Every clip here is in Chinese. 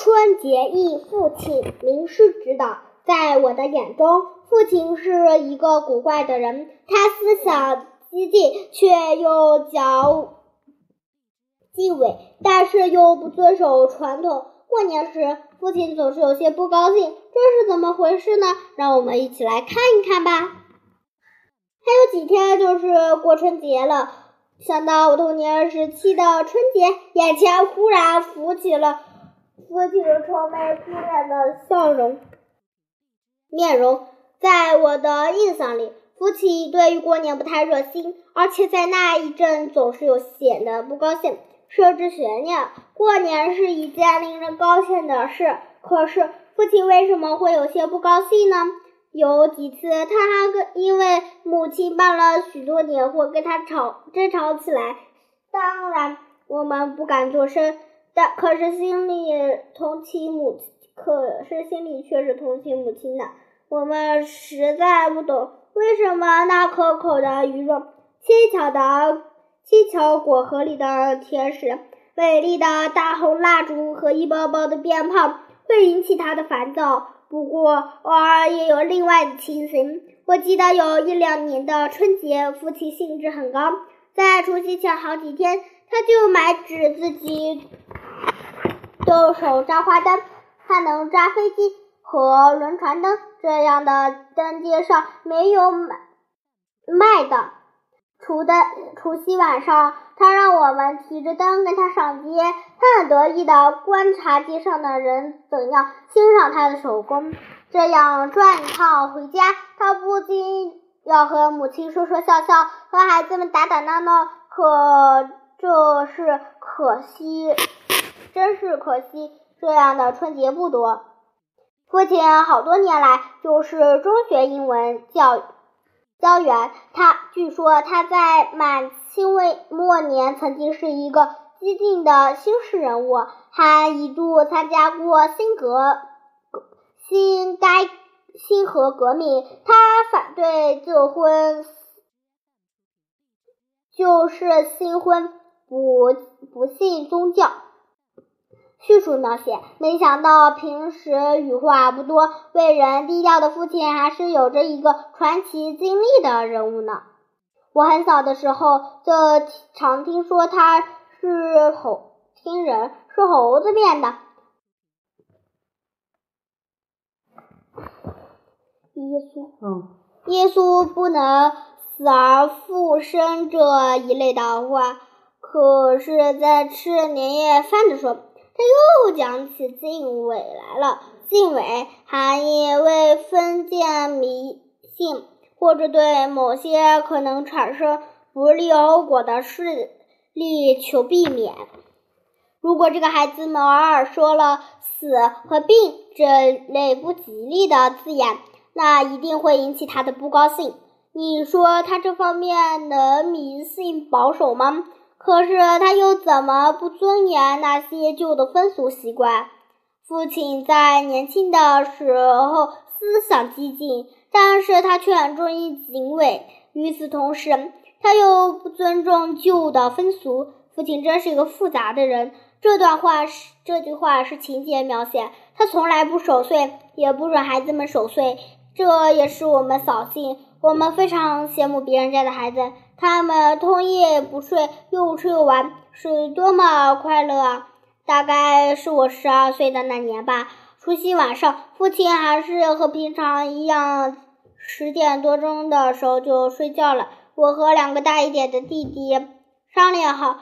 春节忆父亲，名师指导。在我的眼中，父亲是一个古怪的人，他思想激进，却又较纪委，但是又不遵守传统。过年时，父亲总是有些不高兴，这是怎么回事呢？让我们一起来看一看吧。还有几天就是过春节了，想到我童年时期的春节，眼前忽然浮起了父亲愁眉苦脸的笑容面容。在我的印象里，父亲对于过年不太热心，而且在那一阵总是有显得不高兴。设置悬念，过年是一件令人高兴的事。可是父亲为什么会有些不高兴呢？有几次，他还跟因为母亲办了许多年货跟他吵争吵起来。当然，我们不敢作声，但可是心里同情母亲，可是心里却是同情母亲的。我们实在不懂，为什么那可口的鱼肉、轻巧的。七巧果盒里的甜食、美丽的大红蜡烛和一包包的鞭炮会引起他的烦躁。不过，偶尔也有另外的情形。我记得有一两年的春节，父亲兴致很高，在除夕前好几天，他就买纸自己右手扎花灯，他能扎飞机和轮船灯，这样的灯街上没有卖卖的。除的除夕晚上，他让我们提着灯跟他上街，他很得意的观察街上的人怎样欣赏他的手工。这样转一趟回家，他不禁要和母亲说说笑笑，和孩子们打打闹闹。可这是可惜，真是可惜，这样的春节不多。父亲好多年来就是中学英文教。教员，他据说他在满清末末年曾经是一个激进的新式人物，还一度参加过新革新该新和革命。他反对旧婚，就是新婚，不不信宗教。叙述描写，没想到平时语话不多、为人低调的父亲，还是有着一个传奇经历的人物呢。我很小的时候就常听说他是猴，听人是猴子变的。耶稣，嗯，耶稣不能死而复生这一类的话，可是，在吃年夜饭的时候。他又讲起敬伟来了。敬伟含义为封建迷信，或者对某些可能产生不利后果的事力求避免。如果这个孩子们偶尔说了“死”和“病”这类不吉利的字眼，那一定会引起他的不高兴。你说他这方面能迷信保守吗？可是他又怎么不尊严那些旧的风俗习惯？父亲在年轻的时候思想激进，但是他却很重义警卫。与此同时，他又不尊重旧的风俗。父亲真是一个复杂的人。这段话是这句话是情节描写。他从来不守岁，也不准孩子们守岁，这也是我们扫兴。我们非常羡慕别人家的孩子。他们通夜不睡，又吃又玩，是多么快乐啊！大概是我十二岁的那年吧。除夕晚上，父亲还是和平常一样，十点多钟的时候就睡觉了。我和两个大一点的弟弟商量好，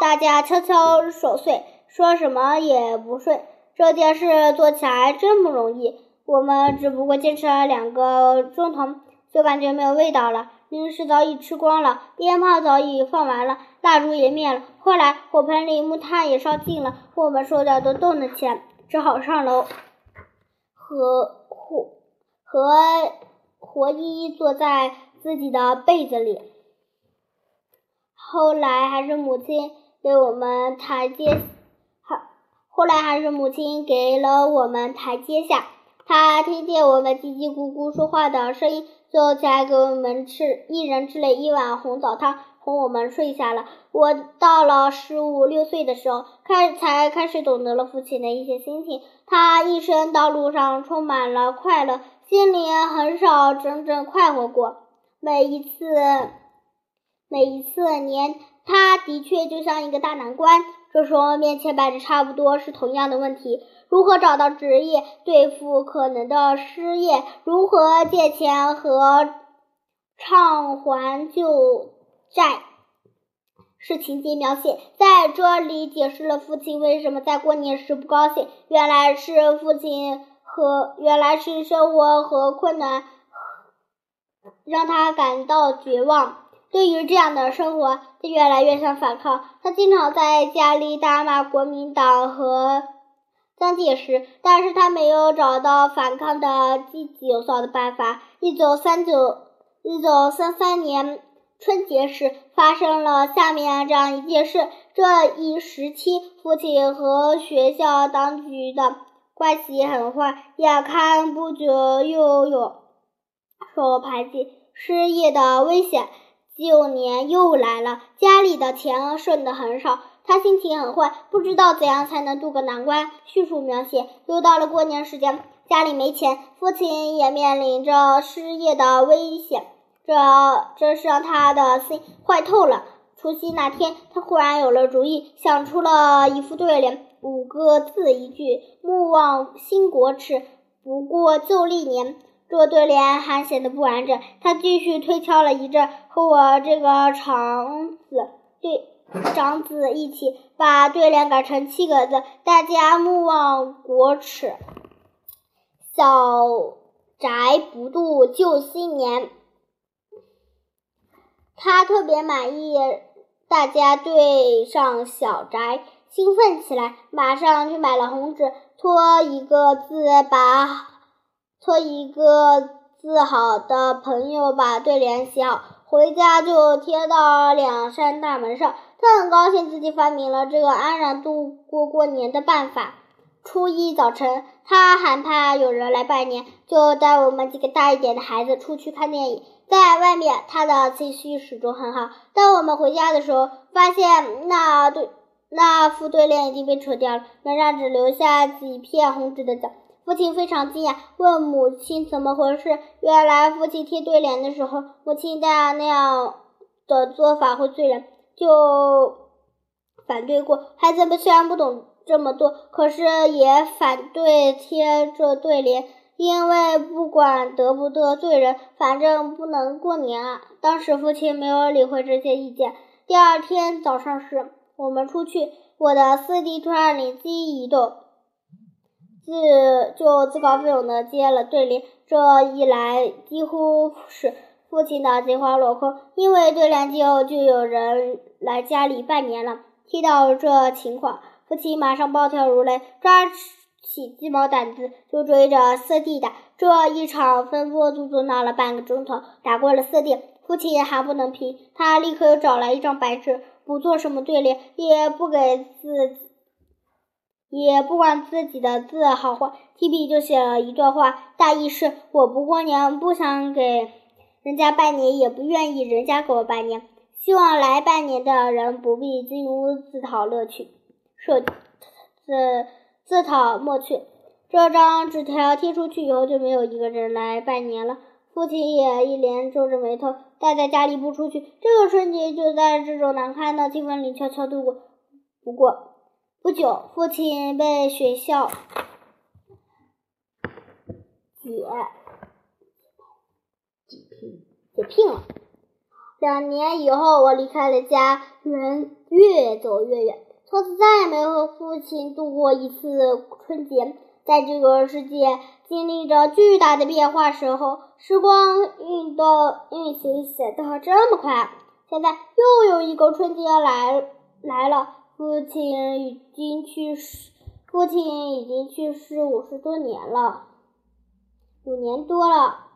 大家悄悄守岁，说什么也不睡。这件事做起来真不容易。我们只不过坚持了两个钟头，就感觉没有味道了。零食早已吃光了，鞭炮早已放完了，蜡烛也灭了。后来火盆里木炭也烧尽了，我们手脚都冻了起来，只好上楼，和和和活依依坐在自己的被子里。后来还是母亲给我们台阶，好，后来还是母亲给了我们台阶下。他听见我们叽叽咕咕说话的声音。就起来给我们吃，一人吃了一碗红枣汤，哄我们睡下了。我到了十五六岁的时候，开才开始懂得了父亲的一些心情。他一生道路上充满了快乐，心里很少真正快活过。每一次，每一次年，他的确就像一个大难关。这时候面前摆着差不多是同样的问题：如何找到职业，对付可能的失业，如何借钱和偿还旧债。是情节描写，在这里解释了父亲为什么在过年时不高兴。原来是父亲和原来是生活和困难让他感到绝望。对于这样的生活，他越来越想反抗。他经常在家里大骂国民党和蒋介石，但是他没有找到反抗的积极有效的办法。一九三九、一九三三年春节时，发生了下面这样一件事：这一时期，父亲和学校当局的关系很坏，眼看不久又有受排挤、失业的危险。九年又来了，家里的钱剩的很少，他心情很坏，不知道怎样才能渡过难关。叙述描写，又到了过年时间，家里没钱，父亲也面临着失业的危险，这这是让他的心坏透了。除夕那天，他忽然有了主意，想出了一副对联，五个字一句：莫忘兴国耻，不过旧历年。这对联还显得不完整。他继续推敲了一阵，和我这个长子对 长子一起把对联改成七个字：“大家勿忘国耻，小宅不度旧新年。”他特别满意，大家对上小宅，兴奋起来，马上去买了红纸，托一个字把。托一个字好的朋友把对联写好，回家就贴到两扇大门上。他很高兴自己发明了这个安然度过过年的办法。初一早晨，他害怕有人来拜年，就带我们几个大一点的孩子出去看电影。在外面，他的情绪始终很好。当我们回家的时候，发现那对那副对联已经被扯掉了，门上只留下几片红纸的字。父亲非常惊讶，问母亲怎么回事。原来父亲贴对联的时候，母亲在那样的做法会醉人，就反对过。孩子们虽然不懂这么多，可是也反对贴这对联，因为不管得不得罪人，反正不能过年啊。当时父亲没有理会这些意见。第二天早上时，我们出去，我的四弟突然灵机一动。自就自告奋勇的接了对联，这一来几乎是父亲的计划落空，因为对联之后就有人来家里拜年了。听到这情况，父亲马上暴跳如雷，抓起鸡毛掸子就追着四弟打。这一场风波足足闹了半个钟头，打过了四弟，父亲还不能平，他立刻又找来一张白纸，不做什么对联，也不给自己。也不管自己的字好坏，提笔就写了一段话，大意是：我不过年，不想给人家拜年，也不愿意人家给我拜年，希望来拜年的人不必进屋自讨乐趣，说自自讨没趣。这张纸条贴出去以后，就没有一个人来拜年了。父亲也一连皱着眉头，待在家里不出去。这个春节就在这种难堪的气氛里悄悄度过。不过。不久，父亲被学校解解聘了。两年以后，我离开了家，人越走越远，从此再也没有和父亲度过一次春节。在这个世界经历着巨大的变化时候，时光运动运行显得这么快。现在又有一个春节来来了。父亲已经去世，父亲已经去世五十多年了，五年多了。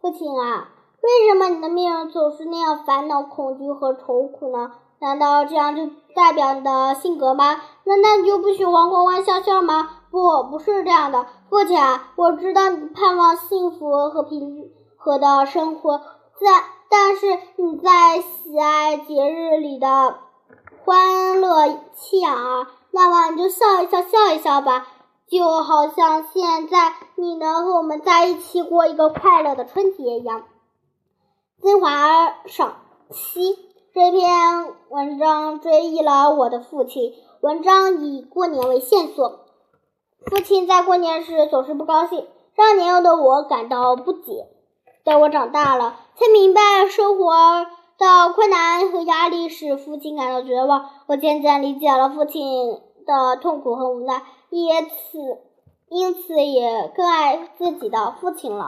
父亲啊，为什么你的命总是那样烦恼、恐惧和愁苦呢？难道这样就代表你的性格吗？难道你就不喜欢欢欢笑笑吗？不，不是这样的。父亲啊，我知道你盼望幸福和平和的生活，在但是你在喜爱节日里的欢乐气昂啊，那么你就笑一笑，笑一笑吧，就好像现在你能和我们在一起过一个快乐的春节一样。金华赏析这篇文章追忆了我的父亲。文章以过年为线索，父亲在过年时总是不高兴，让年幼的我感到不解。等我长大了，才明白生活的困难和压力使父亲感到绝望。我渐渐理解了父亲的痛苦和无奈，因此因此也更爱自己的父亲了。